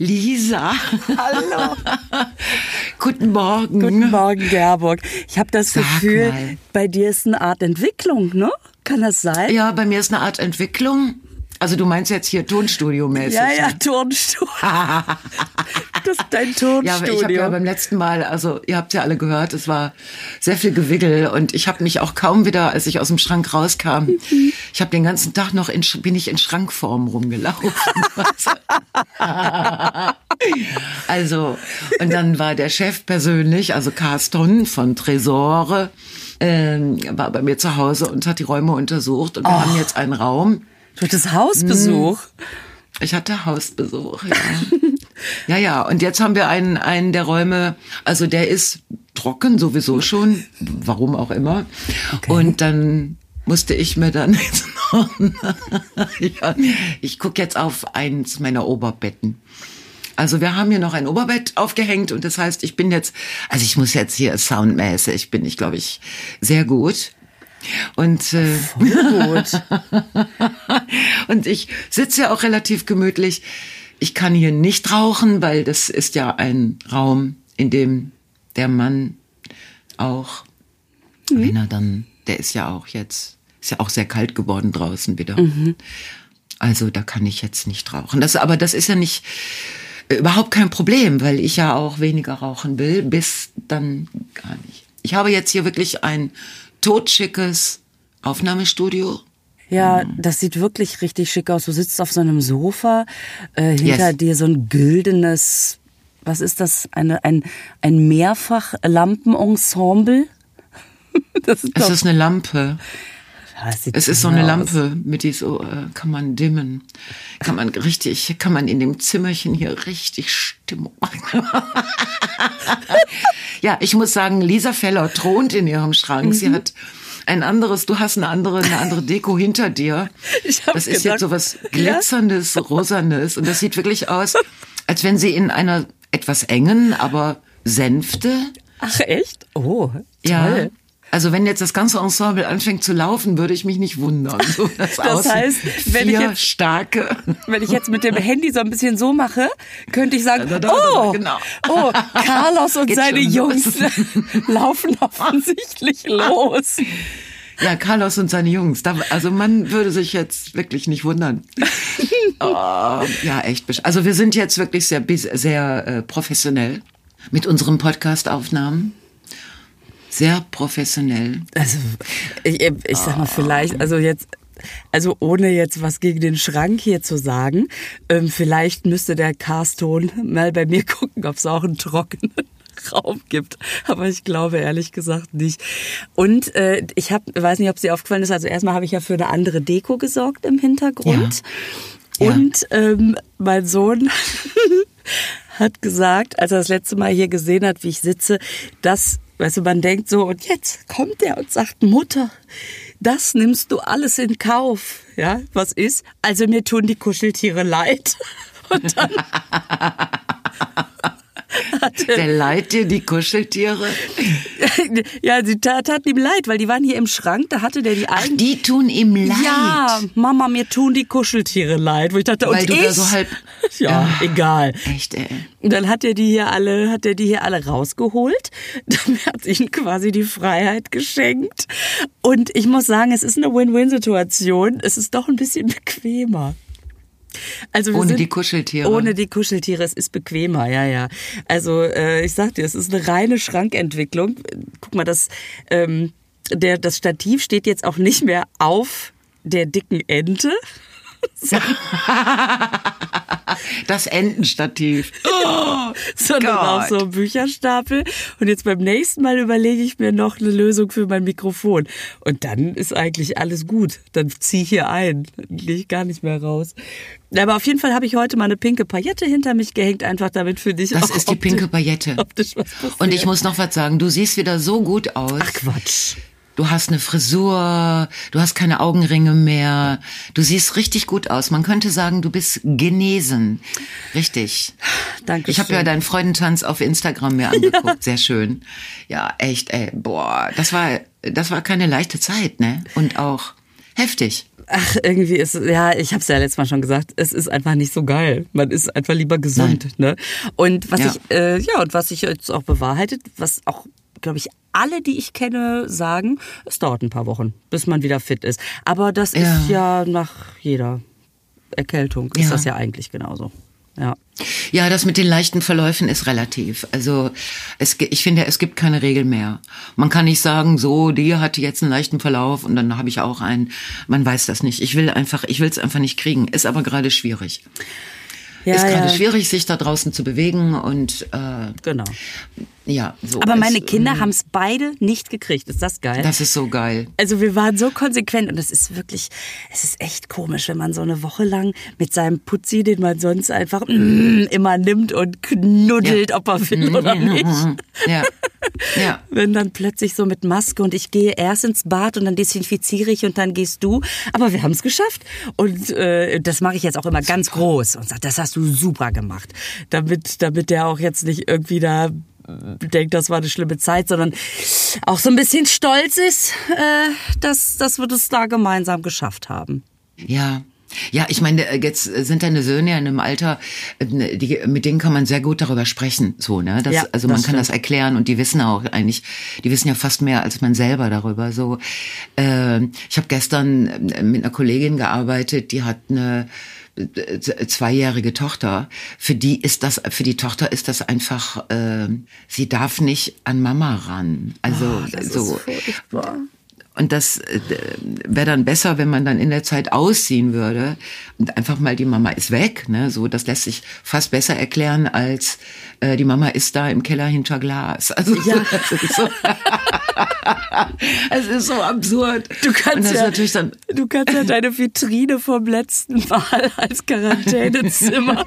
Lisa. Hallo. Guten Morgen. Guten Morgen, Gerburg. Ich habe das Sag Gefühl, mal. bei dir ist eine Art Entwicklung, ne? Kann das sein? Ja, bei mir ist eine Art Entwicklung. Also du meinst jetzt hier Tonstudio-mäßig. ja, ja ne? Tonstudio. das dein Ja, aber ich habe ja Tonstudio. beim letzten Mal, also ihr habt ja alle gehört, es war sehr viel Gewiggel und ich habe mich auch kaum wieder, als ich aus dem Schrank rauskam, ich habe den ganzen Tag noch in, bin ich in Schrankform rumgelaufen. also und dann war der Chef persönlich, also Carston von Tresore, ähm, war bei mir zu Hause und hat die Räume untersucht und wir haben jetzt einen Raum. Du hattest Hausbesuch. Ich hatte Hausbesuch, ja. ja, ja. Und jetzt haben wir einen, einen der Räume, also der ist trocken sowieso schon, warum auch immer. Und dann musste ich mir dann jetzt noch, ja, ich gucke jetzt auf eins meiner Oberbetten. Also wir haben hier noch ein Oberbett aufgehängt und das heißt, ich bin jetzt, also ich muss jetzt hier soundmäßig, bin ich glaube ich sehr gut. Und äh, Gut. und ich sitze ja auch relativ gemütlich. Ich kann hier nicht rauchen, weil das ist ja ein Raum, in dem der Mann auch, wenn er dann, der ist ja auch jetzt, ist ja auch sehr kalt geworden draußen wieder. Also da kann ich jetzt nicht rauchen. Das, aber das ist ja nicht äh, überhaupt kein Problem, weil ich ja auch weniger rauchen will, bis dann gar nicht. Ich habe jetzt hier wirklich ein totschickes Aufnahmestudio. Ja, das sieht wirklich richtig schick aus. Du sitzt auf so einem Sofa, äh, hinter Yes. dir so ein güldenes, was ist das? Eine, ein, ein Mehrfach-Lampenensemble? Das ist Es doch, ist eine Lampe. Es ist so eine aus. Lampe, mit die so äh, kann man dimmen. Kann man richtig, kann man in dem Zimmerchen hier richtig Stimmung machen. ja, ich muss sagen, Lisa Feller thront in ihrem Schrank. Mhm. Sie hat ein anderes, du hast eine andere, eine andere Deko hinter dir. Ich das ist gedacht, jetzt so was glitzerndes, rosanes und das sieht wirklich aus, als wenn sie in einer etwas engen, aber Sänfte Ach, echt? Oh, toll. ja. Also wenn jetzt das ganze Ensemble anfängt zu laufen, würde ich mich nicht wundern. So, das außen heißt, wenn ich jetzt- starke. Wenn ich jetzt mit dem Handy so ein bisschen so mache, könnte ich sagen, Da, da, da, oh, genau. oh, Carlos und Geht seine Jungs los. laufen offensichtlich los. Ja, Carlos und seine Jungs. Also man würde sich jetzt wirklich nicht wundern. Oh, ja, echt. Also wir sind jetzt wirklich sehr, sehr äh, professionell mit unseren Podcast-Aufnahmen. Sehr professionell. Also, ich, ich sag mal, vielleicht, also jetzt, also ohne jetzt was gegen den Schrank hier zu sagen, ähm, vielleicht müsste der Carston mal bei mir gucken, ob es auch einen trockenen Raum gibt. Aber ich glaube ehrlich gesagt nicht. Und äh, ich habe, weiß nicht, ob sie aufgefallen ist, also erstmal habe ich ja für eine andere Deko gesorgt im Hintergrund. Ja. Und ähm, mein Sohn hat gesagt, als er das letzte Mal hier gesehen hat, wie ich sitze, dass, weißt du, man denkt so, und jetzt kommt er und sagt, Mutter, das nimmst du alles in Kauf. Ja, was ist? Also mir tun die Kuscheltiere leid. Und dann Der leid dir die Kuscheltiere. ja, sie tat, tat ihm leid, weil die waren hier im Schrank, da hatte der die Ach, eigentlich. die tun ihm leid. Ja, Mama, mir tun die Kuscheltiere leid. Wo ich dachte, Weil und du ich? da so halb- Ja, egal. Echt, ey. Und dann hat er die hier alle, hat er die hier alle rausgeholt. Dann hat ihnen quasi die Freiheit geschenkt. Und ich muss sagen, es ist eine Win-Win-Situation. Es ist doch ein bisschen bequemer. Also Ohne die Kuscheltiere. Ohne die Kuscheltiere, es ist bequemer, ja, ja. Also äh, ich sag dir, es ist eine reine Schrankentwicklung. Guck mal, das, ähm, der, das Stativ steht jetzt auch nicht mehr auf der dicken Ente. Das Entenstativ. Oh, sondern Gott. auch so ein Bücherstapel. Und jetzt beim nächsten Mal überlege ich mir noch eine Lösung für mein Mikrofon. Und dann ist eigentlich alles gut. Dann zieh ich hier ein. Dann gehe ich gar nicht mehr raus. Aber auf jeden Fall habe ich heute mal eine pinke Paillette hinter mich gehängt, einfach damit für dich Das auch ist die pinke Paillette. Und ich muss noch was sagen. Du siehst wieder so gut aus. Ach Quatsch. Du hast eine Frisur, du hast keine Augenringe mehr. Du siehst richtig gut aus. Man könnte sagen, du bist genesen. Richtig. Danke Ich habe ja deinen Freudentanz auf Instagram mir angeguckt. Sehr schön. Ja, echt, ey. Boah, das war, das war keine leichte Zeit, ne? Und auch heftig. ach, irgendwie ist, ja, ich habe es ja letztes Mal schon gesagt, es ist einfach nicht so geil. Man ist einfach lieber gesund. Ne? Und was Ja. ich, äh, ja, und was sich jetzt auch bewahrheitet, was auch, glaube ich, alle, die ich kenne, sagen, es dauert ein paar Wochen, bis man wieder fit ist. Aber das Ja. ist ja nach jeder Erkältung, ist Ja. das ja eigentlich genauso. Ja. Ja, das mit den leichten Verläufen ist relativ. Also es, ich finde, es gibt keine Regel mehr. Man kann nicht sagen, so, die hatte jetzt einen leichten Verlauf und dann habe ich auch einen. Man weiß das nicht. Ich will einfach, ich will es einfach nicht kriegen. Ist aber gerade schwierig. Ja, ist gerade ja. schwierig, sich da draußen zu bewegen und äh, Genau. Ja. So Aber meine Kinder ähm, haben es beide nicht gekriegt. Ist das geil? Das ist so geil. Also wir waren so konsequent und es ist wirklich, es ist echt komisch, wenn man so eine Woche lang mit seinem Putzi, den man sonst einfach mm, immer nimmt und knuddelt, Ja. ob er will oder nicht. Ja, ja. Wenn dann plötzlich so mit Maske und ich gehe erst ins Bad und dann desinfiziere ich und dann gehst du. Aber wir haben es geschafft. Und äh, das mache ich jetzt auch immer ganz groß und sage, das hast du super gemacht. Damit, damit der auch jetzt nicht irgendwie da äh, denkt, das war eine schlimme Zeit, sondern auch so ein bisschen stolz ist, äh, dass, dass wir das da gemeinsam geschafft haben. Ja. Ja, ich meine, äh, jetzt sind deine Söhne ja in einem Alter, äh, die, mit denen kann man sehr gut darüber sprechen, so, ne? Das, Ja, also das man kann stimmt. das erklären und die wissen auch eigentlich, die wissen ja fast mehr als man selber darüber. So, äh, ich habe gestern mit einer Kollegin gearbeitet, die hat eine zweijährige Tochter. Für die ist das, für die Tochter ist das einfach, äh, sie darf nicht an Mama ran. Also so. Und das äh, wäre dann besser, wenn man dann in der Zeit ausziehen würde und einfach mal die Mama ist weg. Ne? So, das lässt sich fast besser erklären als äh, die Mama ist da im Keller hinter Glas. Also Ja. so, es ist so absurd. Du kannst ja, natürlich dann du kannst ja deine Vitrine vom letzten Mal als Quarantänezimmer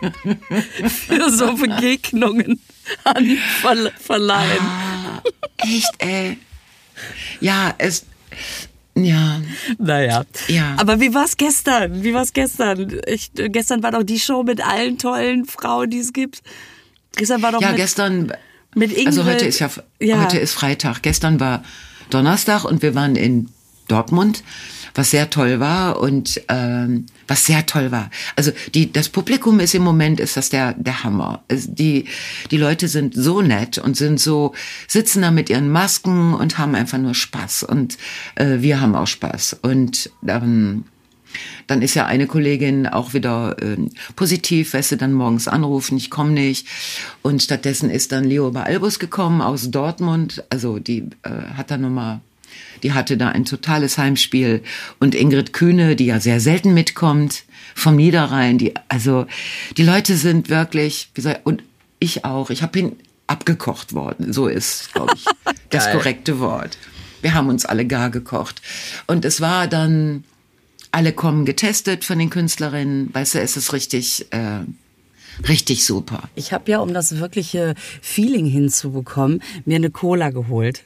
für so Begegnungen an verle- verleihen. ah, echt, ey. Ja, es, ja, Naja. Ja. Aber wie war's gestern? Wie war's gestern? Ich, gestern war doch die Show mit allen tollen Frauen, die es gibt. Gestern war doch ja, mit, gestern. Mit Ingrid. Also heute ist ja, Ja. heute ist Freitag. Gestern war Donnerstag und wir waren in Dortmund, was sehr toll war und ähm, was sehr toll war. Also die, das Publikum ist im Moment ist das der der Hammer. Es, die die Leute sind so nett und sind so sitzen da mit ihren Masken und haben einfach nur Spaß und äh, wir haben auch Spaß und ähm, dann ist ja eine Kollegin auch wieder ähm, positiv, weißt du, dann morgens anrufen, ich komme nicht. Und stattdessen ist dann Leo Albus gekommen aus Dortmund. Also die äh, hat da nochmal, die hatte da ein totales Heimspiel. Und Ingrid Kühne, die ja sehr selten mitkommt, vom Niederrhein, die, also die Leute sind wirklich, wie soll, und ich auch, ich habe ihn abgekocht worden. So ist, glaube ich, das korrekte Wort. Wir haben uns alle gar gekocht. Und es war dann, alle kommen getestet von den Künstlerinnen. Weißt du, es ist richtig, äh, richtig super. Ich habe ja, um das wirkliche Feeling hinzubekommen, mir eine Cola geholt.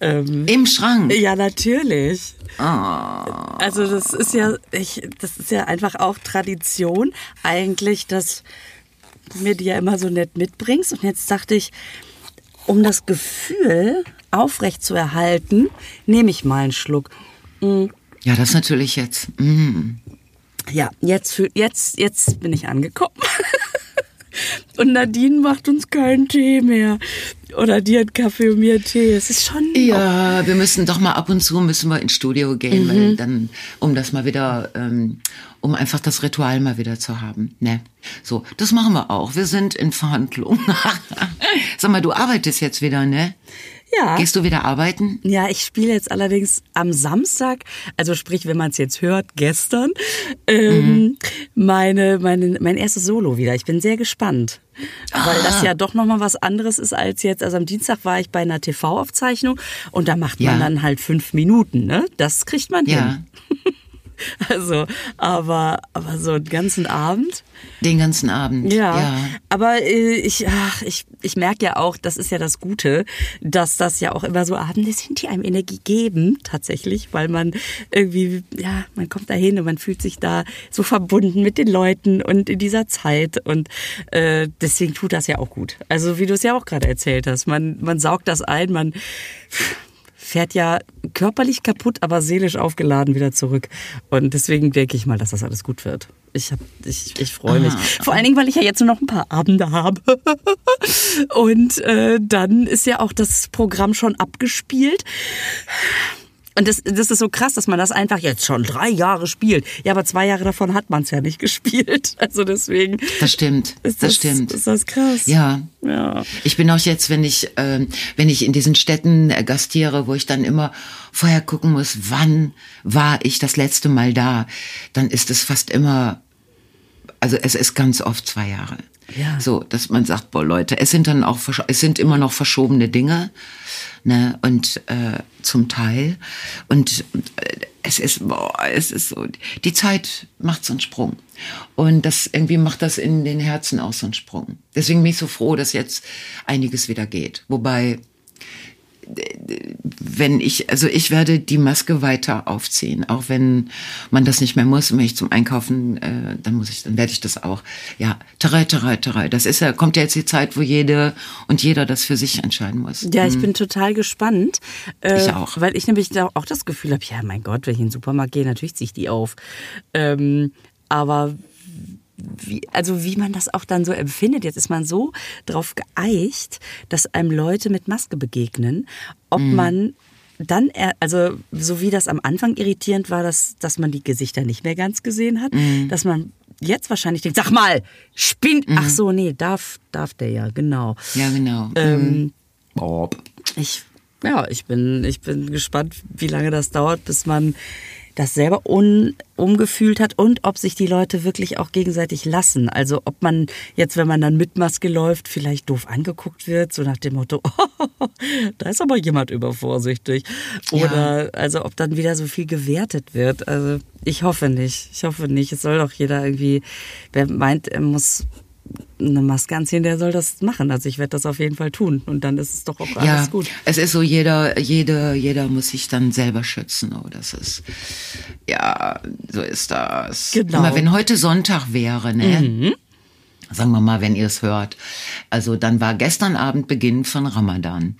Ähm, Im Schrank. ja, natürlich. Ah. Also das ist ja, ich, das ist ja einfach auch Tradition eigentlich, dass du mir die ja immer so nett mitbringst. Und jetzt dachte ich, um das Gefühl aufrecht zu erhalten, nehme ich mal einen Schluck. Mm, Ja, das natürlich jetzt. Mm. Ja, jetzt, jetzt, jetzt bin ich angekommen. Und Nadine macht uns keinen Tee mehr. Oder die hat Kaffee und mir Tee. Es ist schon. Ja, wir müssen doch mal ab und zu müssen wir ins Studio gehen, weil dann, um das mal wieder, ähm, um einfach das Ritual mal wieder zu haben. Ne? So, das machen wir auch. Wir sind in Verhandlung. Sag mal, du arbeitest jetzt wieder, ne? Ja. Gehst du wieder arbeiten? Ja, ich spiele jetzt allerdings am Samstag, also sprich, wenn man es jetzt hört, gestern, ähm, meine, meine, mein erstes Solo wieder. Ich bin sehr gespannt. Weil das ja doch nochmal was anderes ist als jetzt. Also am Dienstag war ich bei einer TV-Aufzeichnung und da macht man Ja. dann halt fünf Minuten, ne? Das kriegt man Ja. hin. Also, aber, aber so einen ganzen Abend. Den ganzen Abend. Ja, ja. aber äh, ich, ach, ich, ich merke ja auch, das ist ja das Gute, dass das ja auch immer so Abende sind, die einem Energie geben, tatsächlich, weil man irgendwie, ja, man kommt da hin und man fühlt sich da so verbunden mit den Leuten und in dieser Zeit und äh, deswegen tut das ja auch gut. Also wie du es ja auch gerade erzählt hast, man, man saugt das ein, man fährt ja körperlich kaputt, aber seelisch aufgeladen wieder zurück. Und deswegen denke ich mal, dass das alles gut wird. Ich, hab, ich, ich freue mich. Ah. Vor allen Dingen, weil ich ja jetzt nur noch ein paar Abende habe. Und äh, dann ist ja auch das Programm schon abgespielt. Und das, das ist so krass, dass man das einfach jetzt schon drei Jahre spielt. Ja, aber zwei Jahre davon hat man es ja nicht gespielt. Also deswegen. Das stimmt. Das, das stimmt. Ist das krass? Ja. ja. Ich bin auch jetzt, wenn ich, äh, wenn ich in diesen Städten äh, gastiere, wo ich dann immer vorher gucken muss, wann war ich das letzte Mal da, dann ist es fast immer, also es ist ganz oft zwei Jahre. Ja. So, dass man sagt, boah Leute, es sind dann auch, es sind immer noch verschobene Dinge, ne, und äh, zum Teil und äh, es ist, boah, es ist so, die Zeit macht so einen Sprung und das irgendwie macht das in den Herzen auch so einen Sprung. Deswegen bin ich so froh, dass jetzt einiges wieder geht, wobei wenn ich, also ich werde die Maske weiter aufziehen, auch wenn man das nicht mehr muss. Und wenn ich zum Einkaufen, äh, dann muss ich, dann werde ich das auch. Ja, terei, terei, terei. Das ist ja, kommt ja jetzt die Zeit, wo jede und jeder das für sich entscheiden muss. Ja, ich hm. bin total gespannt. Äh, ich auch. Weil ich nämlich auch das Gefühl habe, ja, mein Gott, wenn ich in den Supermarkt gehe, natürlich ziehe ich die auf. Ähm, aber wie, also wie man das auch dann so empfindet. Jetzt ist man so drauf geeicht, dass einem Leute mit Maske begegnen, ob mhm. man dann, also so wie das am Anfang irritierend war, dass, dass man die Gesichter nicht mehr ganz gesehen hat, mhm. dass man jetzt wahrscheinlich denkt, sag mal, spinnt, mhm. ach so, nee, darf, darf der ja, genau. Ja, genau. Ähm, Bob. Ich, ja, ich bin, ich bin gespannt, wie lange das dauert, bis man das selber un, umgefühlt hat und ob sich die Leute wirklich auch gegenseitig lassen. Also ob man jetzt, wenn man dann mit Maske läuft, vielleicht doof angeguckt wird, so nach dem Motto, oh, da ist aber jemand übervorsichtig. Oder ja. also ob dann wieder so viel gewertet wird. Also ich hoffe nicht. Ich hoffe nicht. Es soll doch jeder irgendwie, wer meint, er muss eine Maske anziehen, der soll das machen. Also ich werde das auf jeden Fall tun und dann ist es doch auch alles ja, gut. Es ist so, jeder, jeder, jeder muss sich dann selber schützen. Oh, das ist, ja, so ist das. Genau. Immer wenn heute Sonntag wäre, ne? Mhm. Sagen wir mal, wenn ihr es hört. Also dann war gestern Abend Beginn von Ramadan.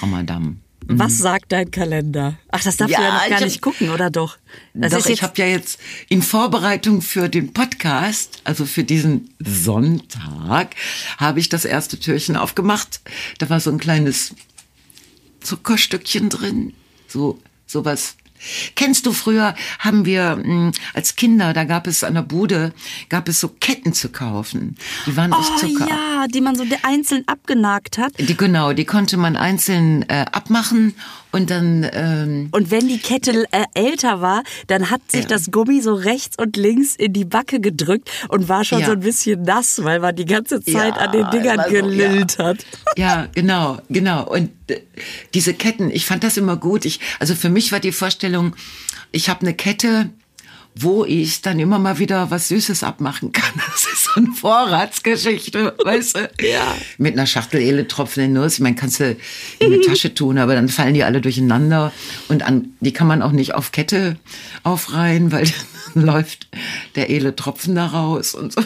Ramadan. Was mhm. sagt dein Kalender? Ach, das darfst ja, du ja noch gar nicht gucken, oder doch? Das doch, ich habe ja jetzt in Vorbereitung für den Podcast, also für diesen Sonntag, habe ich das erste Türchen aufgemacht. Da war so ein kleines Zuckerstückchen drin, so sowas Kennst du früher, haben wir mh, hm, als Kinder, da gab es an der Bude, gab es so Ketten zu kaufen. Die waren oh, aus Zucker. ja, die man so einzeln abgenagt hat. Die, genau, die konnte man einzeln äh, abmachen und dann. Ähm, und wenn die Kette äh, älter war, dann hat sich ja. das Gummi so rechts und links in die Backe gedrückt und war schon ja. so ein bisschen nass, weil man die ganze Zeit ja, an den Dingern also, gelillt hat. Ja, genau, genau. Und äh, diese Ketten, ich fand das immer gut. Ich, also für mich war die Vorstellung, ich habe eine Kette wo ich dann immer mal wieder was Süßes abmachen kann. Das so eine Vorratsgeschichte, weißt du? Ja. Mit einer Schachtel Eletropfen in Nuss. Ich meine, kannst du in eine Tasche tun, aber dann fallen die alle durcheinander und an, die kann man auch nicht auf Kette aufreihen, weil dann läuft der Eletropfen da raus und so.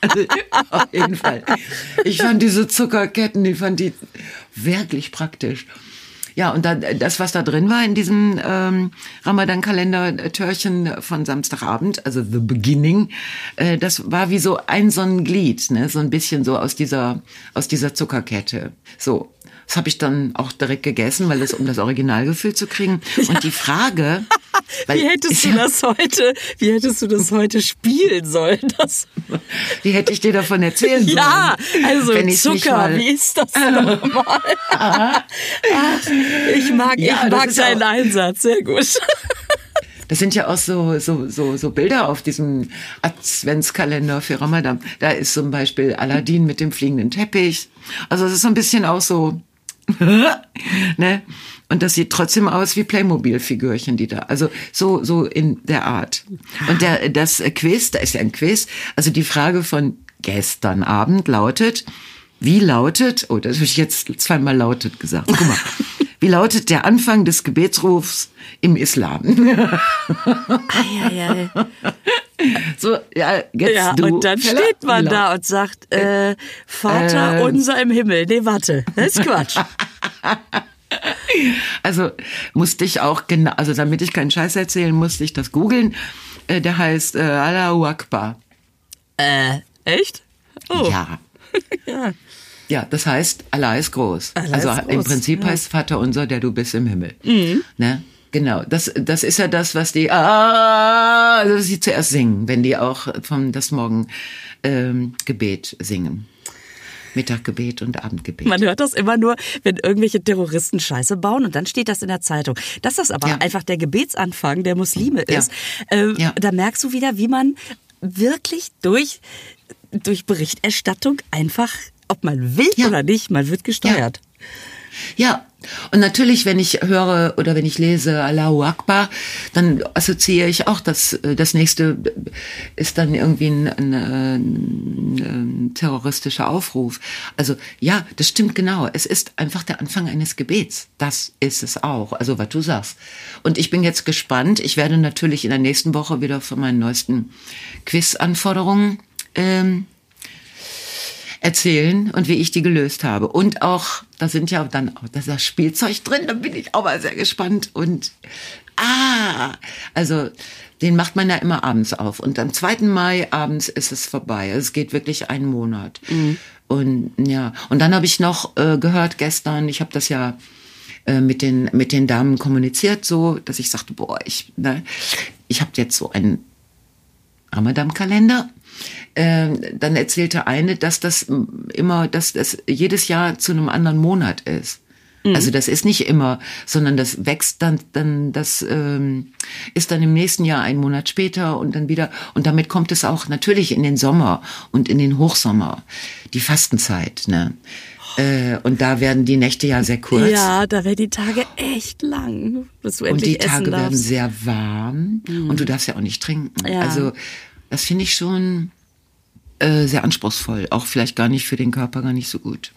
Also, auf jeden Fall. Ich fand diese Zuckerketten, die fand die wirklich praktisch. Ja, und da, das, was da drin war in diesem ähm, Ramadan-Kalender-Törchen von Samstagabend, also The Beginning, äh, das war wie so ein so ein Glied, ne? so ein bisschen so aus dieser, aus dieser Zuckerkette. So, das habe ich dann auch direkt gegessen, weil es um das Originalgefühl zu kriegen. Und die Frage, wie hättest du das heute, wie hättest du das heute spielen sollen? Das wie hätte ich dir davon erzählen sollen? Ja, also wenn Zucker, mal, wie ist das nochmal? Ach, ich mag, ja, ich mag deinen Einsatz, sehr gut. Das sind ja auch so, so, so, so Bilder auf diesem Adventskalender für Ramadan. Da ist zum Beispiel Aladdin mit dem fliegenden Teppich. Also es ist so ein bisschen auch so ne? Und das sieht trotzdem aus wie Playmobil-Figürchen, die da. Also so, so in der Art. Und der, das Quiz, da ist ja ein Quiz. Also die Frage von gestern Abend lautet, wie lautet, oh, das habe ich jetzt zweimal lautet gesagt. Guck mal. Wie lautet der Anfang des Gebetsrufs im Islam? ei, ei, So, ja, jetzt ja, du. Und dann steht man da und sagt, äh, Vater äh, unser im Himmel. Nee, warte, das ist Quatsch. Also musste ich auch genau, also damit ich keinen Scheiß erzählen, musste ich das googeln. Äh, der heißt äh, Allahu Akbar. Äh, echt? Oh. Ja. ja. Ja, das heißt, Allah ist groß. Allah also ist im groß, Prinzip ja. Mhm. heißt Vater unser, der du bist im Himmel. Ne? Genau, das, das ist ja das, was die, ah, also sie zuerst singen, wenn die auch vom das Morgen ähm, Gebet singen. Mittaggebet und Abendgebet. Man hört das immer nur, wenn irgendwelche Terroristen Scheiße bauen und dann steht das in der Zeitung. Dass das aber Ja. einfach der Gebetsanfang der Muslime Ja. ist, ähm, Ja. da merkst du wieder, wie man wirklich durch, durch Berichterstattung einfach, ob man will oder nicht, man wird gesteuert. Ja, und natürlich, wenn ich höre oder wenn ich lese Allahu Akbar, dann assoziiere ich auch, dass äh, das nächste ist dann irgendwie ein, ein, äh, ein, ein terroristischer Aufruf. Also ja, das stimmt genau. Es ist einfach der Anfang eines Gebets. Das ist es auch. Also was du sagst. Und ich bin jetzt gespannt. Ich werde natürlich in der nächsten Woche wieder von meinen neuesten Quiz-Anforderungen ähm, erzählen und wie ich die gelöst habe. Und auch, da sind ja dann auch das Spielzeug drin, da bin ich auch mal sehr gespannt. Und ah, also den macht man ja immer abends auf. Und am 2. Mai abends ist es vorbei. Es geht wirklich einen Monat. Und ja, und dann habe ich noch äh, gehört gestern, ich habe das ja äh, mit den mit den Damen kommuniziert, so, dass ich sagte, boah, ich, ne, ich habe jetzt so einen Ramadan-Kalender. Ähm, dann erzählte eine, dass das mm, immer, dass das jedes Jahr zu einem anderen Monat ist. Also das ist nicht immer, sondern das wächst dann, dann das ähm, ist dann im nächsten Jahr ein Monat später und dann wieder und damit kommt es auch natürlich in den Sommer und in den Hochsommer, die Fastenzeit. Ne? Äh, und da werden die Nächte ja sehr kurz. Ja, da werden die Tage echt lang, bis du Und die Tage werden. Mhm. sehr warm und du darfst ja auch nicht trinken. Ja. Also das finde ich schon äh, sehr anspruchsvoll, auch vielleicht gar nicht für den Körper gar nicht so gut.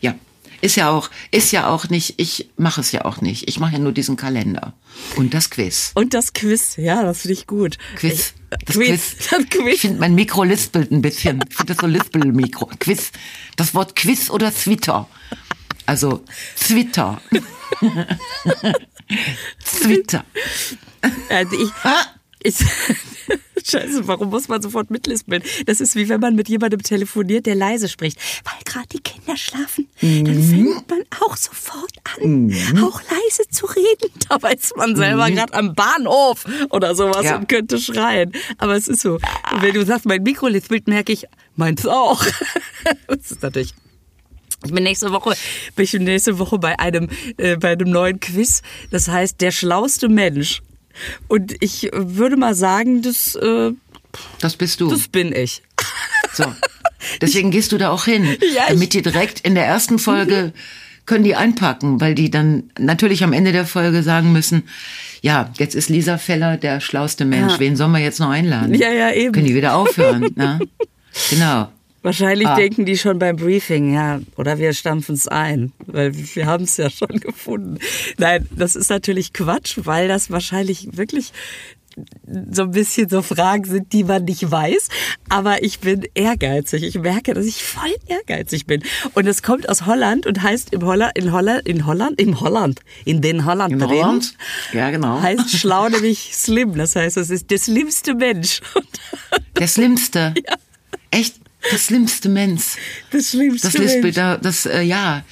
Ja, ist ja auch ist ja auch nicht. Ich mache es ja auch nicht. Ich mache ja nur diesen Kalender und das Quiz. Und das Quiz, ja, das finde ich gut. Quiz. Ich, Das Quiz. Quiz. Das Ich Quiz. finde mein Mikro lispelt ein bisschen. Ich finde das so Lispel-Mikro. Quiz. Das Wort Quiz oder Twitter. Also Twitter. Twitter. Also ich, Ich, Scheiße, warum muss man sofort mitlispeln? Das ist wie wenn man mit jemandem telefoniert, der leise spricht. Weil gerade die Kinder schlafen, dann fängt man auch sofort an, auch leise zu reden. Dabei ist man selber gerade am Bahnhof oder sowas Ja. und könnte schreien. Aber es ist so. Und wenn du sagst, mein Mikro lispelt, merke ich, meins auch. das ist natürlich ich bin nächste Woche, bin ich nächste Woche bei einem, äh, bei einem neuen Quiz. Das heißt, der schlauste Mensch. Und ich würde mal sagen, das, äh, Das bist du. das bin ich. So. Deswegen gehst du da auch hin. Ja, ich- damit die direkt in der ersten Folge können die einpacken, weil die dann natürlich am Ende der Folge sagen müssen, ja, jetzt ist Lisa Feller der schlauste Mensch. Ja. Wen sollen wir jetzt noch einladen? Ja, ja, eben. Können die wieder aufhören, ne? Genau. Wahrscheinlich Ah. denken die schon beim Briefing, ja, oder wir stampfen es ein, weil wir haben es ja schon gefunden. Nein, das ist natürlich Quatsch, weil das wahrscheinlich wirklich so ein bisschen so Fragen sind, die man nicht weiß. Aber ich bin ehrgeizig. Ich merke, dass ich voll ehrgeizig bin. Und es kommt aus Holland und heißt im Holland, in Holland, in Holland, im Holland, in den Holland In drin, Holland? Ja, genau. heißt schlau nämlich slim. Das heißt, es ist der schlimmste Mensch. Der Schlimmste. Echt? Der schlimmste Mensch. Das schlimmste Das Lispel, Mensch. da, das, äh, ja.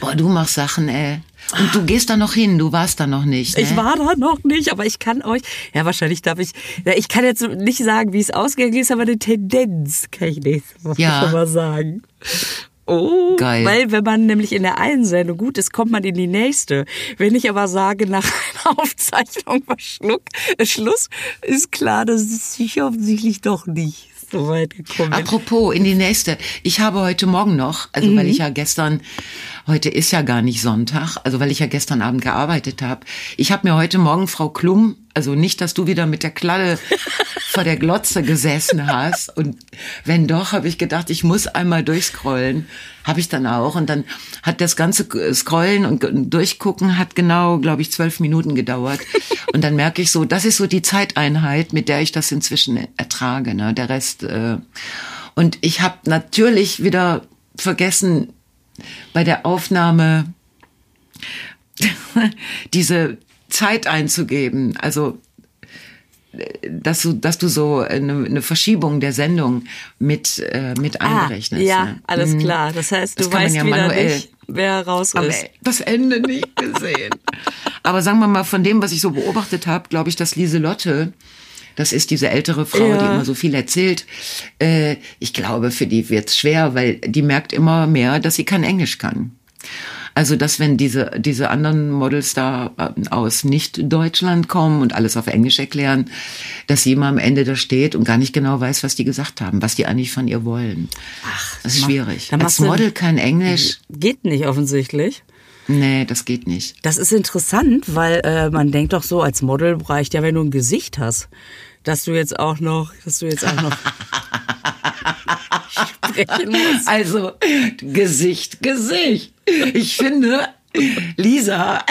Boah, du machst Sachen, ey. Und du gehst da noch hin, du warst da noch nicht. Ne? Ich war da noch nicht, aber ich kann euch, ja wahrscheinlich darf ich, ja, ich kann jetzt nicht sagen, wie es ausgegangen ist, aber eine Tendenz kann ich nächste Woche Ja. schon mal sagen. Oh, Geil. weil wenn man nämlich in der einen Sendung gut ist, kommt man in die nächste. Wenn ich aber sage, nach einer Aufzeichnung war Schluck, äh, Schluss, ist klar, dass es sich offensichtlich doch nicht so weit gekommen. Apropos, in die nächste. Ich habe heute Morgen noch, also Mhm. weil ich ja gestern, heute ist ja gar nicht Sonntag, also weil ich ja gestern Abend gearbeitet habe. Ich habe mir heute Morgen Frau Klum, also nicht, dass du wieder mit der Klalle vor der Glotze gesessen hast. Und wenn doch, habe ich gedacht, ich muss einmal durchscrollen. Habe ich dann auch. Und dann hat das ganze Scrollen und Durchgucken hat genau, glaube ich, zwölf Minuten gedauert. Und dann merke ich so, das ist so die Zeiteinheit, mit der ich das inzwischen ertrage. Ne? Der Rest. Äh und ich habe natürlich wieder vergessen, bei der Aufnahme diese Zeit einzugeben, also dass du, dass du so eine, eine Verschiebung der Sendung mit, äh, mit Ah, einberechnest. ja, ne? alles Mhm. klar. Das heißt, du Das weißt ja wieder nicht, wer raus Aber ist. das Ende nicht gesehen. Aber sagen wir mal, von dem, was ich so beobachtet habe, glaube ich, dass Lieselotte, das ist diese ältere Frau, Ja. die immer so viel erzählt, äh, ich glaube, für die wird's schwer, weil die merkt immer mehr, dass sie kein Englisch kann. Also, dass wenn diese, diese anderen Models da äh, aus Nicht-Deutschland kommen und alles auf Englisch erklären, dass sie immer am Ende da steht und gar nicht genau weiß, was die gesagt haben, was die eigentlich von ihr wollen. Ach, das ist schwierig. Als Model kein Englisch, Geht nicht offensichtlich. Nee, das geht nicht. Das ist interessant, weil äh, man denkt doch so, als Model reicht ja, wenn du ein Gesicht hast, dass du jetzt auch noch, dass du jetzt auch noch sprechen musst. Also, Gesicht, Gesicht. Ich finde, Lisa,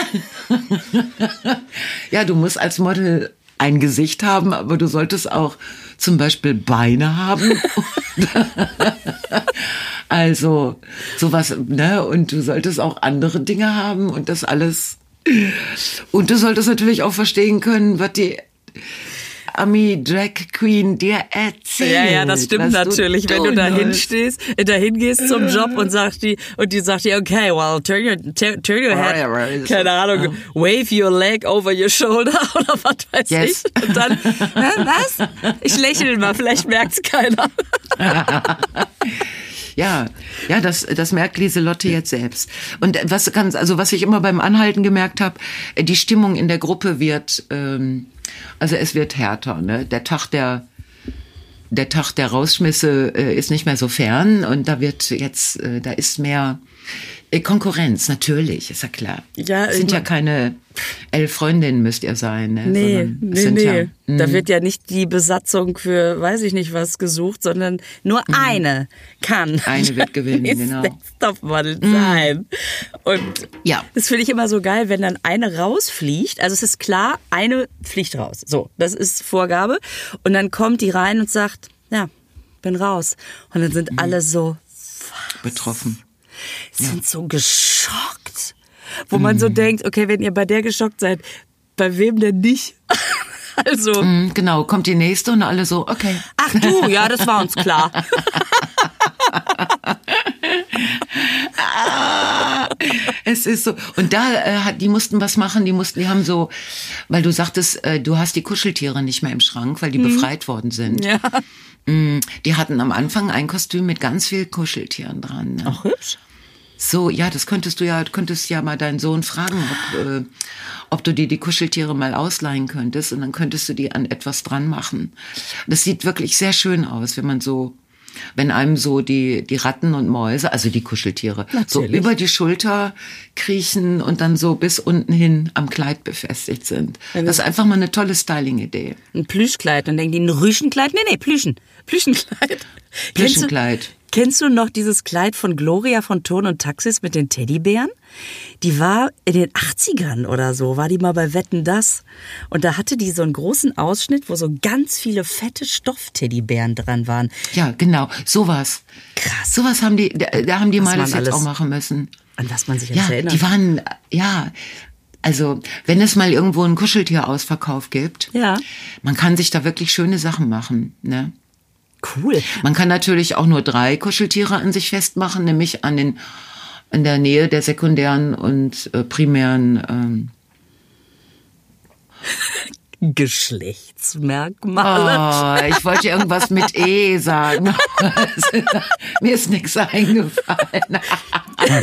ja, du musst als Model ein Gesicht haben, aber du solltest auch zum Beispiel Beine haben. also, sowas, ne? Und du solltest auch andere Dinge haben und das alles. Und du solltest natürlich auch verstehen können, was die Ami Drag Queen dir erzählt. Ja, ja, das stimmt natürlich, wenn du tun dahin sollst. stehst, äh, dahin gehst zum Job und sagst die und die sagt dir, okay, well, turn your turn, turn your head, keine Ahnung, wave your leg over your shoulder oder was weiß Yes. ich. Und dann, was? Ich lächle mal, vielleicht merkt's keiner. Ja, ja, das, das merkt Lieselotte jetzt selbst. Und was ganz, also was ich immer beim Anhalten gemerkt habe, die Stimmung in der Gruppe wird, ähm, also es wird härter. Ne? Der Tag der der Tag der Rausschmisse äh, ist nicht mehr so fern und da wird jetzt, äh, da ist mehr Konkurrenz, natürlich, ist ja klar. Ja, es sind ja keine elf Freundinnen müsst ihr sein. Ne? Nee, Sondern nee, sind nee. Ja, hm. da wird ja nicht die Besatzung für weiß ich nicht was gesucht, sondern nur eine kann. Mhm. Eine wird gewinnen, genau. Topmodel sein. Und Ja. das finde ich immer so geil, wenn dann eine rausfliegt. Also es ist klar, eine fliegt raus. So, das ist Vorgabe. Und dann kommt die rein und sagt, ja, bin raus. Und dann Mhm. sind alle so, betroffen. Sind so geschockt. Wo man Mhm. so denkt, okay, wenn ihr bei der geschockt seid, bei wem denn nicht? also, Mhm, Genau, kommt die nächste und alle so, okay. ach du, ja, das war uns klar. Es ist so. Und da äh, die mussten was machen, die mussten, die haben so, weil du sagtest, äh, du hast die Kuscheltiere nicht mehr im Schrank, weil die befreit worden sind. ja. Mm, Die hatten am Anfang ein Kostüm mit ganz viel Kuscheltieren dran. Ne? Ach, hübsch. So, ja, das könntest du ja, könntest ja mal deinen Sohn fragen, ob, äh, ob du dir die Kuscheltiere mal ausleihen könntest und dann könntest du die an etwas dran machen. Das sieht wirklich sehr schön aus, wenn man so, wenn einem so die, die Ratten und Mäuse, also die Kuscheltiere, so Natürlich. über die Schulter kriechen und dann so bis unten hin am Kleid befestigt sind. Das ist einfach mal eine tolle Styling-Idee. Ein Plüschkleid. Dann denken die, ein Rüschenkleid? Nee, nee, Plüschen. Plüschenkleid. Plüschenkleid. Kennst du noch dieses Kleid von Gloria von Ton und Taxis mit den Teddybären? Die war in den 80ern oder so, war die mal bei Wetten das. Und da hatte die so einen großen Ausschnitt, wo so ganz viele fette Stoffteddybären dran waren. Ja, genau, sowas. Krass. Sowas haben die, da, da haben die Was mal das jetzt auch machen müssen. An was man sich Ja, jetzt erinnert. die waren, ja, also wenn es mal irgendwo einen Kuscheltierausverkauf gibt, Ja. man kann sich da wirklich schöne Sachen machen. Ne? Cool. Man kann natürlich auch nur drei Kuscheltiere an sich festmachen, nämlich an den in der Nähe der sekundären und äh, primären. Ähm, Geschlechtsmerkmale. oh, ich wollte irgendwas mit E sagen. Mir ist nichts eingefallen.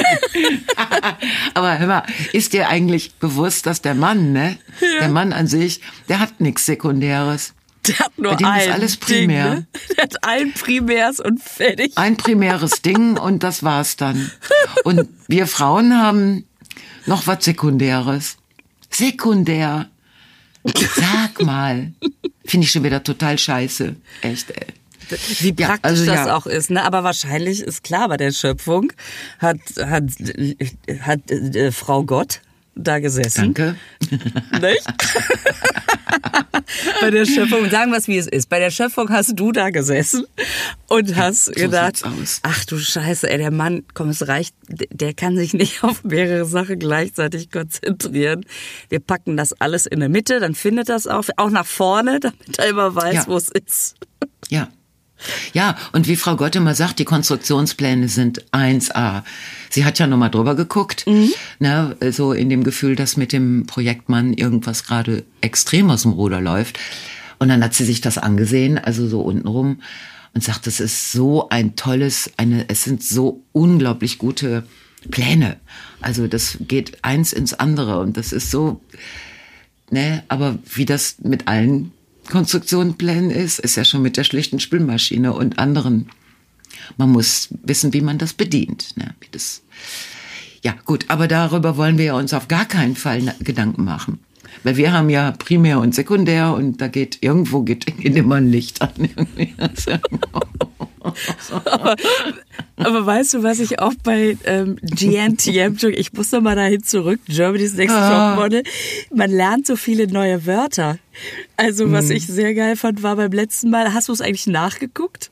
Aber hör mal, ist dir eigentlich bewusst, dass der Mann, ne, der Mann an sich, der hat nichts Sekundäres. Der hat nur Bei dem ist ein alles Ding, primär. ne? Der hat ein Primärs und fertig. Ein primäres Ding und das war's dann. Und wir Frauen haben noch was Sekundäres. Sekundär. Sag mal. Finde ich schon wieder total scheiße. Echt, ey. Wie Ja, praktisch also das ja. auch ist, ne? Aber wahrscheinlich ist klar, bei der Schöpfung hat hat hat äh, Frau Gott da gesessen. Danke. Nicht? bei der Schöpfung, sagen wir es wie es ist. Bei der Schöpfung hast du da gesessen und hast so gedacht, ach du Scheiße, ey, der Mann, komm, es reicht, der kann sich nicht auf mehrere Sachen gleichzeitig konzentrieren. Wir packen das alles in der Mitte, dann findet das auch, auch nach vorne, damit er immer weiß, Ja. wo es ist. Ja. Ja, und wie Frau Gott immer sagt, die Konstruktionspläne sind 1A. Sie hat ja nochmal drüber geguckt, ne, so in dem Gefühl, dass mit dem Projektmann irgendwas gerade extrem aus dem Ruder läuft. Und dann hat sie sich das angesehen, also so untenrum, und sagt, das ist so ein tolles, eine, es sind so unglaublich gute Pläne. Also das geht eins ins andere und das ist so, ne, aber wie das mit allen Konstruktionsplänen ist, ist ja schon mit der schlichten Spülmaschine und anderen. Man muss wissen, wie man das bedient. Ne? Wie das ja, gut, aber darüber wollen wir uns auf gar keinen Fall Gedanken machen. Weil wir haben ja Primär und Sekundär und da geht, irgendwo geht immer ein Licht an. Aber, aber weißt du, was ich auch bei ähm, GNTM, ich muss noch mal dahin zurück, Germany's Next Ah. Topmodel, man lernt so viele neue Wörter. Also was ich sehr geil fand, war beim letzten Mal, hast du es eigentlich nachgeguckt?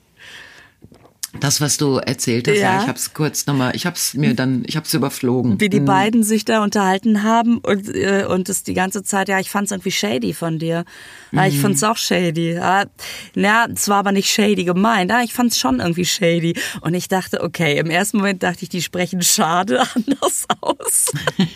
Das, was du erzählt hast, ja, ich habe es kurz nochmal, ich habe es mir dann, ich habe es überflogen. Wie die beiden sich da unterhalten haben und, äh, und es die ganze Zeit, ja, ich fand es irgendwie shady von dir. Ja, ich fand's auch shady. Ja, na, es war aber nicht shady gemeint. Ja, ich fand's schon irgendwie shady. Und ich dachte, okay, im ersten Moment dachte ich, die sprechen schade anders aus.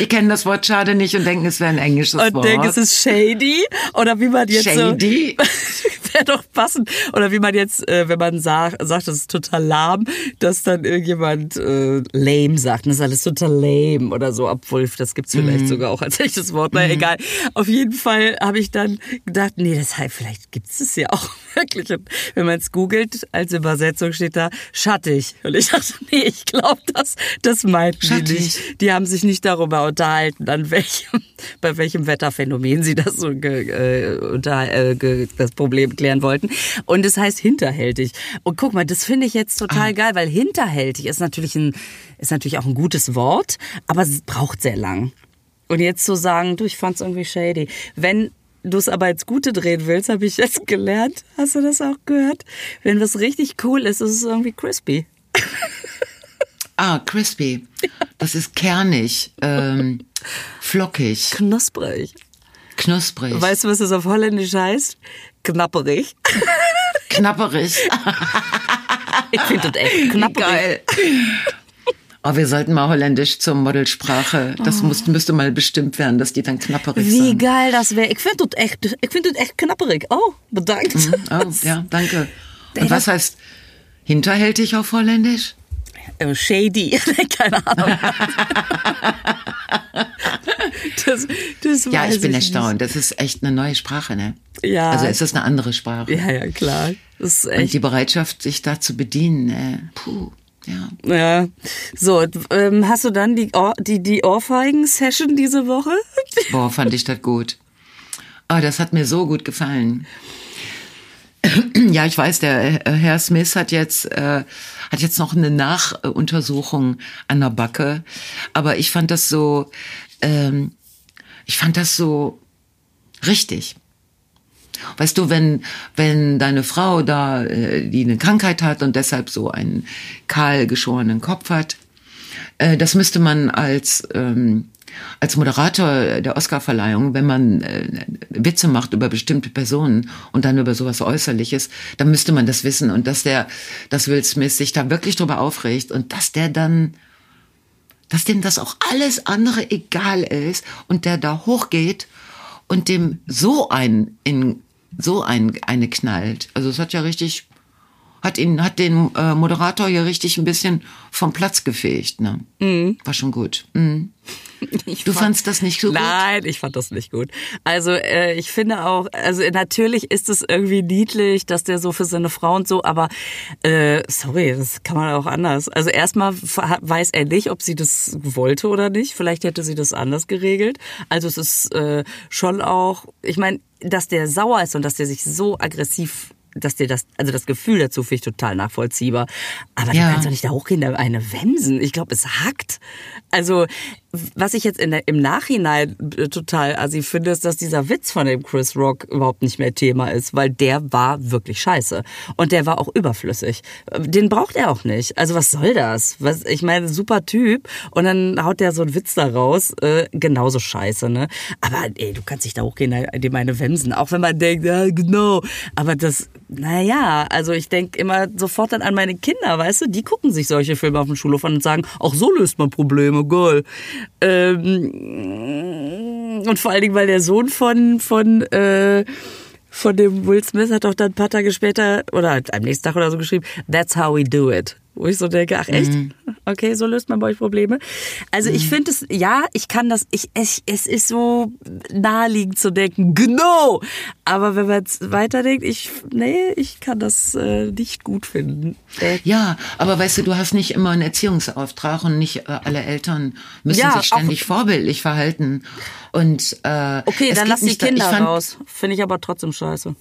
Die kennen das Wort schade nicht und denken, es wäre ein englisches und Wort. denke, es ist shady. Oder wie man jetzt Shady? so. Wäre doch passend. Oder wie man jetzt, äh, wenn man sagt, sagt, das ist total lahm, dass dann irgendjemand äh, lame sagt. Das ist alles total lame oder so. Obwohl, das gibt's vielleicht sogar auch als echtes Wort. Na egal. Auf jeden Fall habe ich dann gedacht, nee, das heißt, vielleicht gibt's es ja auch wirklich. Und wenn man es googelt, als Übersetzung steht da schattig. Und ich dachte, nee, ich glaube, das, das meinten die Schattig. nicht. Die haben sich nicht darüber unterhalten, an welchem, bei welchem Wetterphänomen sie das so ge, äh, unter, äh, ge, das Problem klären wollten. Und es heißt hinterhältig. Und guck mal, das finde ich jetzt total geil, weil hinterhältig ist natürlich ein, ist natürlich auch ein gutes Wort, aber es braucht sehr lang. Und jetzt zu sagen, du, ich fand's irgendwie shady. Wenn du es aber ins Gute drehen willst, habe ich jetzt gelernt. Hast du das auch gehört? Wenn was richtig cool ist, ist es irgendwie crispy. Ah, crispy. Das ist kernig, ähm, flockig, Knusprig. knusprig, Weißt du, was das auf Holländisch heißt? Knapperig. knapperig. Ich finde das echt knapperig. Geil. Oh, wir sollten mal Holländisch zur Modelsprache. Das muss, müsste mal bestimmt werden, dass die dann knapperig Oh. Wie sind. geil das wäre. Ich finde das echt, ich finde das echt knapperig. Oh, bedankt. Oh, ja, danke. Und was heißt hinterhältig auf Holländisch? Äh, Shady. Keine Ahnung. das, das Ja, ich bin nicht. erstaunt. Das ist echt eine neue Sprache, ne? Ja. Also es ist eine andere Sprache. Ja, ja, klar. Das ist Und echt. die Bereitschaft, sich da zu bedienen, ne? Puh, ja. Ja. So, ähm, hast du dann die, Ohr, die, die Ohrfeigen-Session diese Woche? Boah, fand ich das gut. Oh, das hat mir so gut gefallen. Ja, ich weiß, der äh, Herr Smith hat jetzt äh, hat jetzt noch eine Nachuntersuchung an der Backe, aber ich fand das so, ähm, ich fand das so richtig. Weißt du, wenn wenn deine Frau da, äh, die eine Krankheit hat und deshalb so einen kahl geschorenen Kopf hat, äh, das müsste man als ähm, als Moderator der Oscarverleihung, wenn man äh, Witze macht über bestimmte Personen und dann über sowas Äußerliches, dann müsste man das wissen und dass der, dass Will Smith sich da wirklich drüber aufregt und dass der dann, dass dem das auch alles andere egal ist und der da hochgeht und dem so ein in so ein eine knallt. Also es hat ja richtig hat ihn hat den äh, Moderator hier richtig ein bisschen vom Platz gefegt, ne? War schon gut. Mhm. Du fandst das nicht so gut? Nein, ich fand das nicht gut. Also äh, ich finde auch, also natürlich ist es irgendwie niedlich, dass der so für seine Frau und so, aber äh, sorry, das kann man auch anders. Also erstmal weiß er nicht, ob sie das wollte oder nicht. Vielleicht hätte sie das anders geregelt. Also es ist äh, schon auch, ich meine, dass der sauer ist und dass der sich so aggressiv dass dir das, also das Gefühl dazu finde ich total nachvollziehbar. Aber Ja. du kannst doch nicht da hochgehen, da eine Wemsen. Ich glaube, es hackt. Also, was ich jetzt der, im Nachhinein äh, total assi finde, ist, dass dieser Witz von dem Chris Rock überhaupt nicht mehr Thema ist, weil der war wirklich scheiße. Und der war auch überflüssig. Den braucht er auch nicht. Also, was soll das? Was, ich meine, super Typ. Und dann haut der so einen Witz da raus. Äh, genauso scheiße, ne? Aber, ey, du kannst nicht da hochgehen, dem eine Wemsen. Auch wenn man denkt, ja, genau. Aber das, naja, also ich denke immer sofort dann an meine Kinder, weißt du? Die gucken sich solche Filme auf dem Schulhof an und sagen, auch so löst man Probleme, geil. Ähm, und vor allen Dingen, weil der Sohn von, von, äh, von dem Will Smith hat doch dann ein paar Tage später oder am nächsten Tag oder so geschrieben, that's how we do it. Wo ich so denke, ach echt? Okay, so löst man bei euch Probleme. Also ich finde es, ja, ich kann das, ich, es, es ist so naheliegend zu denken, genau. Aber wenn man jetzt weiterdenkt, ich, nee, ich kann das äh, nicht gut finden. Äh, Ja, aber weißt du, du hast nicht immer einen Erziehungsauftrag und nicht äh, alle Eltern müssen Ja, sich ständig vorbildlich verhalten. Und äh, Okay, dann lass die da- Kinder fand- raus. Finde ich aber trotzdem scheiße.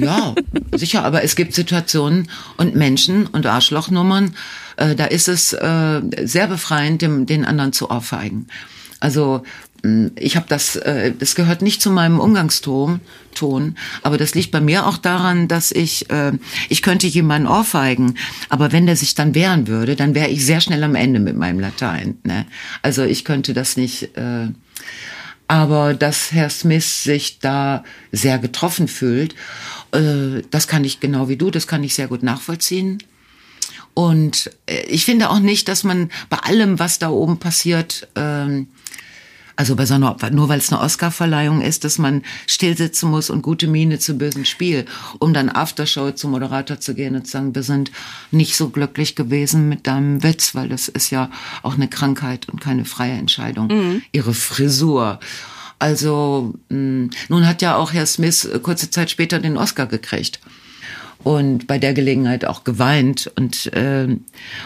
Ja, sicher, aber es gibt Situationen und Menschen und Arschlochnummern, äh, da ist es äh, sehr befreiend, dem, den anderen zu ohrfeigen. Also mh, ich habe das, äh, das gehört nicht zu meinem Umgangston, Ton, aber das liegt bei mir auch daran, dass ich, äh, ich könnte jemanden ohrfeigen, aber wenn der sich dann wehren würde, dann wäre ich sehr schnell am Ende mit meinem Latein. Ne? Also ich könnte das nicht. Äh, aber dass Herr Smith sich da sehr getroffen fühlt, äh, das kann ich genau wie du, das kann ich sehr gut nachvollziehen. Und äh, ich finde auch nicht, dass man bei allem, was da oben passiert, ähm, also bei so einer, nur weil es eine Oscarverleihung ist, dass man stillsitzen muss und gute Miene zu bösen Spiel, um dann Aftershow zum Moderator zu gehen und zu sagen, wir sind nicht so glücklich gewesen mit deinem Witz, weil das ist ja auch eine Krankheit und keine freie Entscheidung. Ihre Frisur. Also mh, nun hat ja auch Herr Smith äh, kurze Zeit später den Oscar gekriegt und bei der Gelegenheit auch geweint und äh,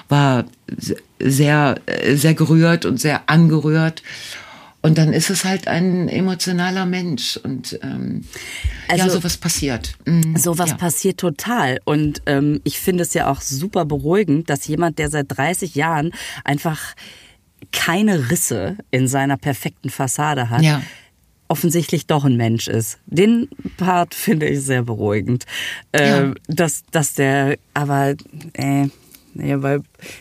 war se- sehr sehr gerührt und sehr angerührt und dann ist es halt ein emotionaler Mensch und ähm, ja Also- sowas passiert Mhm, Sowas ja. passiert total. Und ähm, ich finde es ja auch super beruhigend, dass jemand, der seit 30 Jahren einfach keine Risse in seiner perfekten Fassade hat, Ja. offensichtlich doch ein Mensch ist. Den Part finde ich sehr beruhigend. Ja. Äh, dass, dass der, aber äh, nee, bei,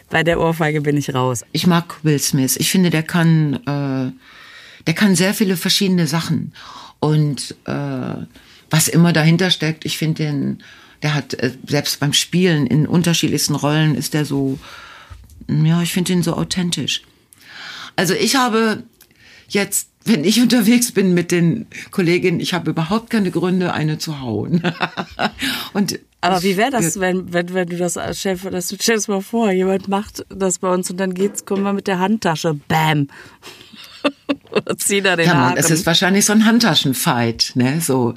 bei der Ohrfeige bin ich raus. Ich mag Will Smith. Ich finde, der kann, äh, der kann sehr viele verschiedene Sachen. Und äh, was immer dahinter steckt, ich finde den, der hat äh, selbst beim Spielen in unterschiedlichsten Rollen ist der so, ja, ich finde ihn so authentisch. Also ich habe jetzt, wenn ich unterwegs bin mit den Kolleginnen, ich habe überhaupt keine Gründe, eine zu hauen. Und Aber wie wäre das, wenn, wenn, wenn du das als Chef, das, stell dir mal vor, jemand macht das bei uns und dann geht's, kommen wir mit der Handtasche, bam. Zieh da den Ja, man, es ist wahrscheinlich so ein Handtaschenfight, ne, so.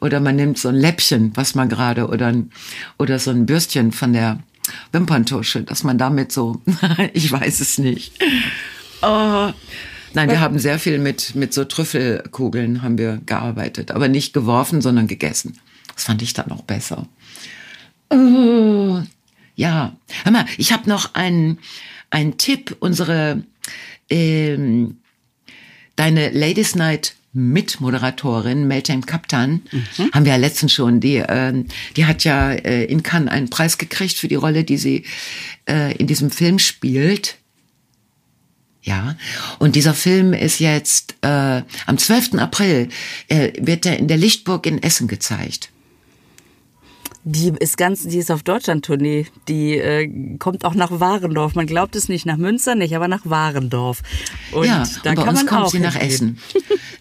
Oder man nimmt so ein Läppchen, was man gerade, oder ein, oder so ein Bürstchen von der Wimperntusche, dass man damit so, ich weiß es nicht. Oh. Nein, wir haben sehr viel mit, mit so Trüffelkugeln haben wir gearbeitet, aber nicht geworfen, sondern gegessen. Das fand ich dann noch besser. Oh, ja, hör mal, ich habe noch einen, einen Tipp. Unsere ähm, deine Ladies Night Mitmoderatorin Meltem Kaptan haben wir ja letztens schon. Die, ähm, die hat ja äh, in Cannes einen Preis gekriegt für die Rolle, die sie äh, in diesem Film spielt. Ja, und dieser Film ist jetzt äh, am 12. April äh, wird er in der Lichtburg in Essen gezeigt. Die ist ganz, die ist auf Deutschland-Tournee. Die äh, kommt auch nach Warendorf. Man glaubt es nicht, nach Münster nicht, aber nach Warendorf. Und ja, da und bei kann uns man kommt auch sie nach. Essen.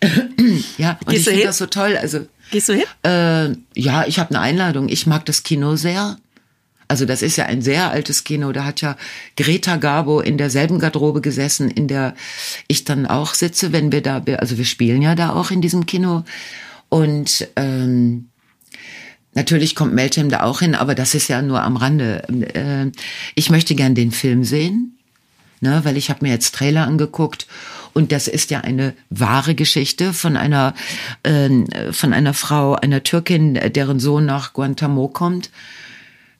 ja, und Gehst ich finde das so toll. Also Gehst du hin? Äh, ja, ich habe eine Einladung. Ich mag das Kino sehr. Also das ist ja ein sehr altes Kino. Da hat ja Greta Garbo in derselben Garderobe gesessen, in der ich dann auch sitze, wenn wir da, also wir spielen ja da auch in diesem Kino. Und ähm, natürlich kommt Meltem da auch hin, aber das ist ja nur am Rande. Äh, ich möchte gern den Film sehen, ne, weil ich habe mir jetzt Trailer angeguckt Und das ist ja eine wahre Geschichte von einer, äh, von einer Frau, einer Türkin, deren Sohn nach Guantanamo kommt,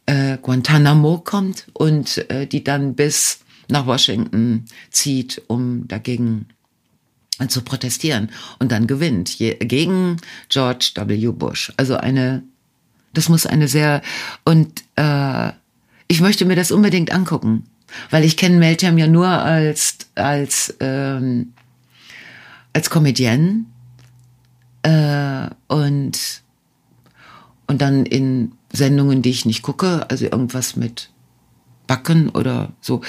äh, Guantanamo kommt und äh, die dann bis nach Washington zieht, um dagegen zu protestieren und dann gewinnt gegen George W. Bush. Also eine, das muss eine sehr und äh, ich möchte mir das unbedingt angucken, weil ich kenne Meltem ja nur als als ähm, als Comedienne äh, und und dann in Sendungen, die ich nicht gucke, also irgendwas mit Backen oder so.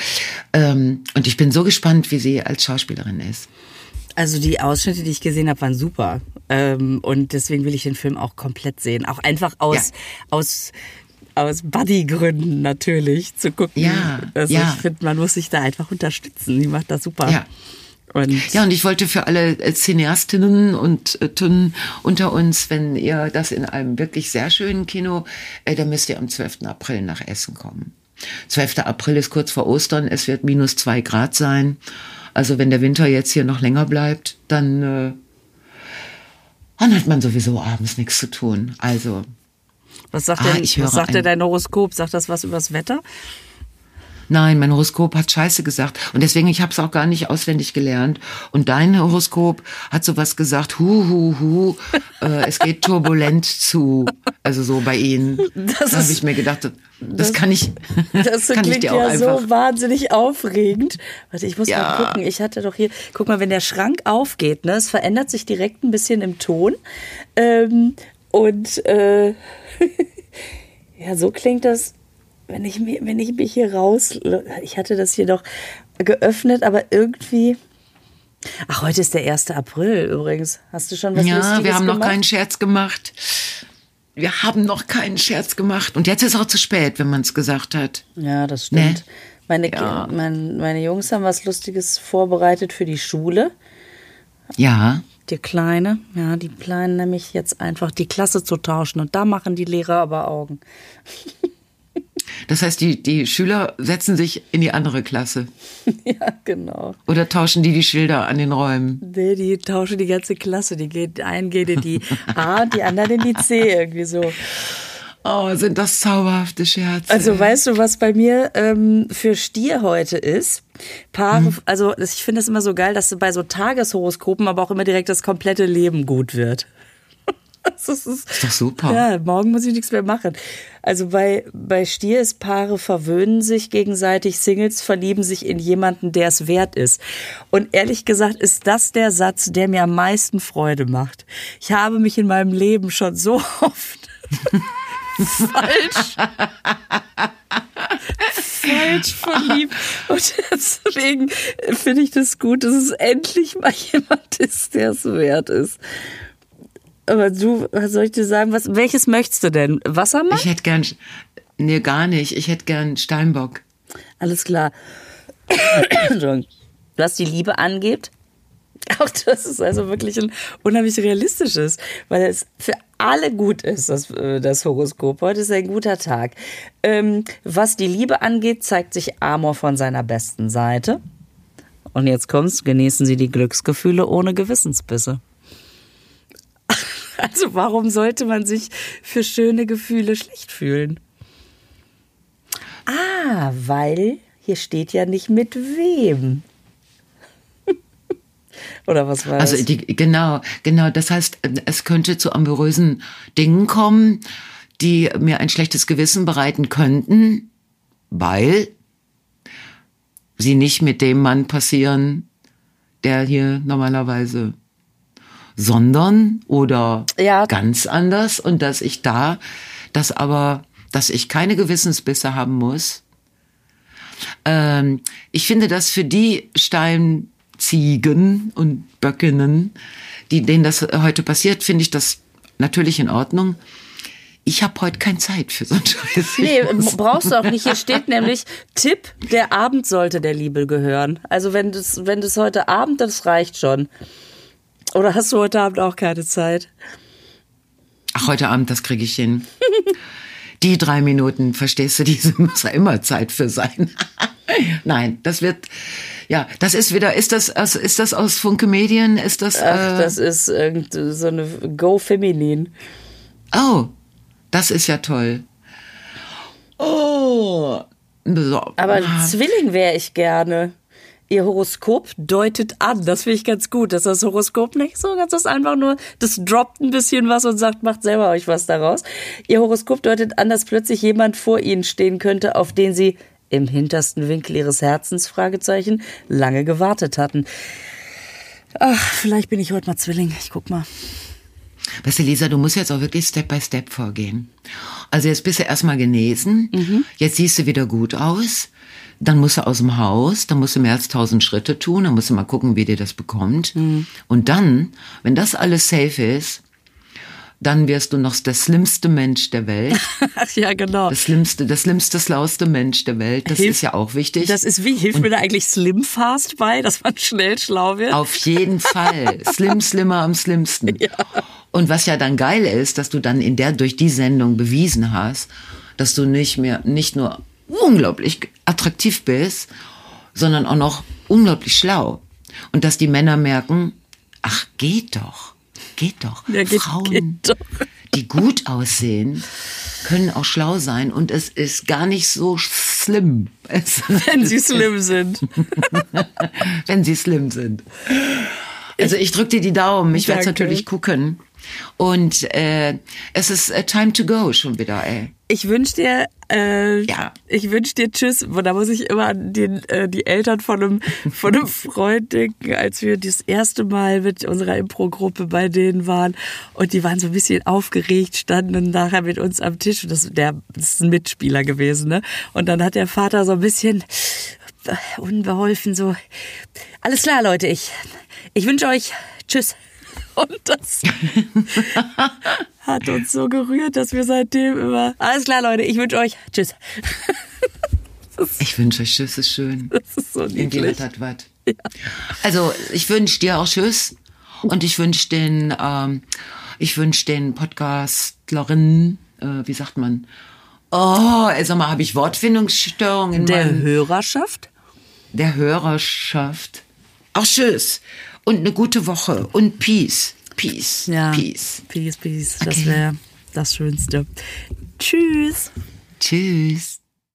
Ähm, und ich bin so gespannt, wie sie als Schauspielerin ist. Also die Ausschnitte, die ich gesehen habe, waren super. Ähm, und deswegen will ich den Film auch komplett sehen. Auch einfach aus, ja. aus, aus Buddy-Gründen natürlich zu gucken. Ja, also ja. ich finde, man muss sich da einfach unterstützen. Die macht das super. Ja. Und ja, und ich wollte für alle Cineastinnen und äh, Tunnen unter uns, wenn ihr das in einem wirklich sehr schönen Kino, äh, dann müsst ihr am 12. April nach Essen kommen. 12. April ist kurz vor Ostern, es wird minus zwei Grad sein. Also wenn der Winter jetzt hier noch länger bleibt, dann, äh, dann hat man sowieso abends nichts zu tun. Also. Was sagt, ah, denn, was sagt denn dein Horoskop? Sagt das was übers Wetter? Nein, mein Horoskop hat Scheiße gesagt. Und deswegen, ich habe es auch gar nicht auswendig gelernt. Und dein Horoskop hat sowas gesagt, hu, hu, hu, äh, es geht turbulent zu. Also so bei Ihnen. Das da habe ich mir gedacht, das, das kann ich. Das kann klingt ich dir auch ja einfach. so wahnsinnig aufregend. Warte, ich muss ja. mal gucken. Ich hatte doch hier, guck mal, wenn der Schrank aufgeht, ne, es verändert sich direkt ein bisschen im Ton. Ähm, und äh, ja, so klingt das wenn ich, wenn ich mich hier raus. Ich hatte das hier doch geöffnet, aber irgendwie. Ach, heute ist der 1. April übrigens. Hast du schon was Ja, Lustiges wir haben gemacht? noch keinen Scherz gemacht. Wir haben noch keinen Scherz gemacht. Und jetzt ist auch zu spät, wenn man es gesagt hat. Ja, das stimmt. Ne? Meine, Ja. mein, meine Jungs haben was Lustiges vorbereitet für die Schule. Ja. Die Kleine, ja, die planen nämlich jetzt einfach die Klasse zu tauschen. Und da machen die Lehrer aber Augen. Das heißt, die, die Schüler setzen sich in die andere Klasse. ja, genau. Oder tauschen die die Schilder an den Räumen. Nee, die tauschen die ganze Klasse. Die geht, ein geht in die A, die anderen in die C, irgendwie so. Oh, sind das zauberhafte Scherze. Also weißt du, was bei mir ähm, für Stier heute ist? Paare, also das- ich finde es immer so geil, dass bei so Tageshoroskopen aber auch immer direkt das komplette Leben gut wird. Das ist, ist doch super. Ja, morgen muss ich nichts mehr machen. Also bei, bei Stier ist Paare verwöhnen sich gegenseitig, Singles verlieben sich in jemanden, der es wert ist. Und ehrlich gesagt ist das der Satz, der mir am meisten Freude macht. Ich habe mich in meinem Leben schon so oft falsch falsch verliebt. Und deswegen finde ich das gut, dass es endlich mal jemand ist, der es wert ist. Aber du, was soll ich dir sagen? Was, welches möchtest du denn? Wassermann? Ich hätte gern, nee, gar nicht. Ich hätte gern Steinbock. Alles klar. Entschuldigung. Was die Liebe angeht, auch das ist also wirklich ein unheimlich realistisches, weil es für alle gut ist, das, äh, das Horoskop. Heute ist ein guter Tag. Ähm, was die Liebe angeht, zeigt sich Amor von seiner besten Seite. Und jetzt kommt's, genießen Sie die Glücksgefühle ohne Gewissensbisse. Also warum sollte man sich für schöne Gefühle schlecht fühlen? Ah, weil hier steht ja nicht mit wem. Oder was war Also das? die, genau, genau. Das heißt, es könnte zu amorösen Dingen kommen, die mir ein schlechtes Gewissen bereiten könnten, weil sie nicht mit dem Mann passieren, der hier normalerweise, sondern oder Ja. ganz anders und dass ich da, dass aber, dass ich keine Gewissensbisse haben muss. Ähm, ich finde das für die Steinziegen und Böckinnen, die, denen das heute passiert, finde ich das natürlich in Ordnung. Ich habe heute keine Zeit für so einen Scheiß. Nee, brauchst du auch nicht. Hier steht nämlich Tipp, der Abend sollte der Liebe gehören. Also wenn das, wenn das heute Abend, das reicht schon. Oder hast du heute Abend auch keine Zeit? Ach, heute Abend, das kriege ich hin. Die drei Minuten, verstehst du, diese muss ja immer Zeit für sein. Nein, das wird, ja, das ist wieder, ist das, aus- ist das aus Funke Medien? Ist das, Ach, äh, das ist irgend so eine Go Feminin. oh, das ist ja toll. Oh, so. Aber Zwilling wäre ich gerne. Ihr Horoskop deutet an. Das finde ich ganz gut, dass das Horoskop nicht so ganz ist, einfach nur, das droppt ein bisschen was und sagt, macht selber euch was daraus. Ihr Horoskop deutet an, dass plötzlich jemand vor ihnen stehen könnte, auf den sie im hintersten Winkel ihres Herzens, Fragezeichen, lange gewartet hatten. Ach, vielleicht bin ich heute mal Zwilling. Ich guck mal. Weißt du, Lisa, du musst jetzt auch wirklich Step by Step vorgehen. Also jetzt bist du erstmal genesen, jetzt siehst du wieder gut aus, dann musst du aus dem Haus, dann musst du mehr als tausend Schritte tun, dann musst du mal gucken, wie dir das bekommt. Und dann, wenn das alles safe ist, dann wirst du noch der schlimmste Mensch der Welt. Ja, genau. Das schlimmste, das schlimmste, slauste Mensch der Welt. Das Hilf- ist ja auch wichtig. Das ist wie, hilft mir da eigentlich Slim Fast bei, dass man schnell schlau wird? Auf jeden Fall. Slim, slimmer am schlimmsten. Und was ja dann geil ist, dass du dann in der, durch die Sendung bewiesen hast, dass du nicht mehr, nicht nur unglaublich attraktiv bist, sondern auch noch unglaublich schlau. Und dass die Männer merken, ach, geht doch. Geht doch. Ja, geht- Frauen, geht doch. die gut aussehen, können auch schlau sein und es ist gar nicht so slim. Es, wenn sie slim sind. wenn sie slim sind. Also ich drücke dir die Daumen. Ich werde es natürlich gucken. Und äh, es ist äh, time to go schon wieder, ey. Ich wünsch dir, äh, Ja. ich wünsch dir Tschüss. Wo- Da muss ich immer an den, äh, die Eltern von einem, von einem Freund denken, als wir das erste Mal mit unserer Impro-Gruppe bei denen waren. Und die waren so ein bisschen aufgeregt, standen dann nachher mit uns am Tisch. Und das, der, das ist ein Mitspieler gewesen, ne? Und dann hat der Vater so ein bisschen äh, unbeholfen so, alles klar, Leute, ich, ich wünsche euch Tschüss. Und das hat uns so gerührt, dass wir seitdem immer, alles klar, Leute, ich wünsche euch Tschüss. Ich wünsche euch Tschüss, ist schön. Das ist so niedlich. hat was. Also ich wünsche dir auch Tschüss. Und ich wünsche den, ähm, ich wünsche den Podcastlerinnen, äh, wie sagt man? Oh, sag mal, habe ich Wortfindungsstörungen in Der Hörerschaft? der Hörerschaft. Auch Tschüss. Und eine gute Woche. Und Peace. Peace. Peace. Peace, peace. Das Okay. wäre das Schönste. Tschüss. Tschüss.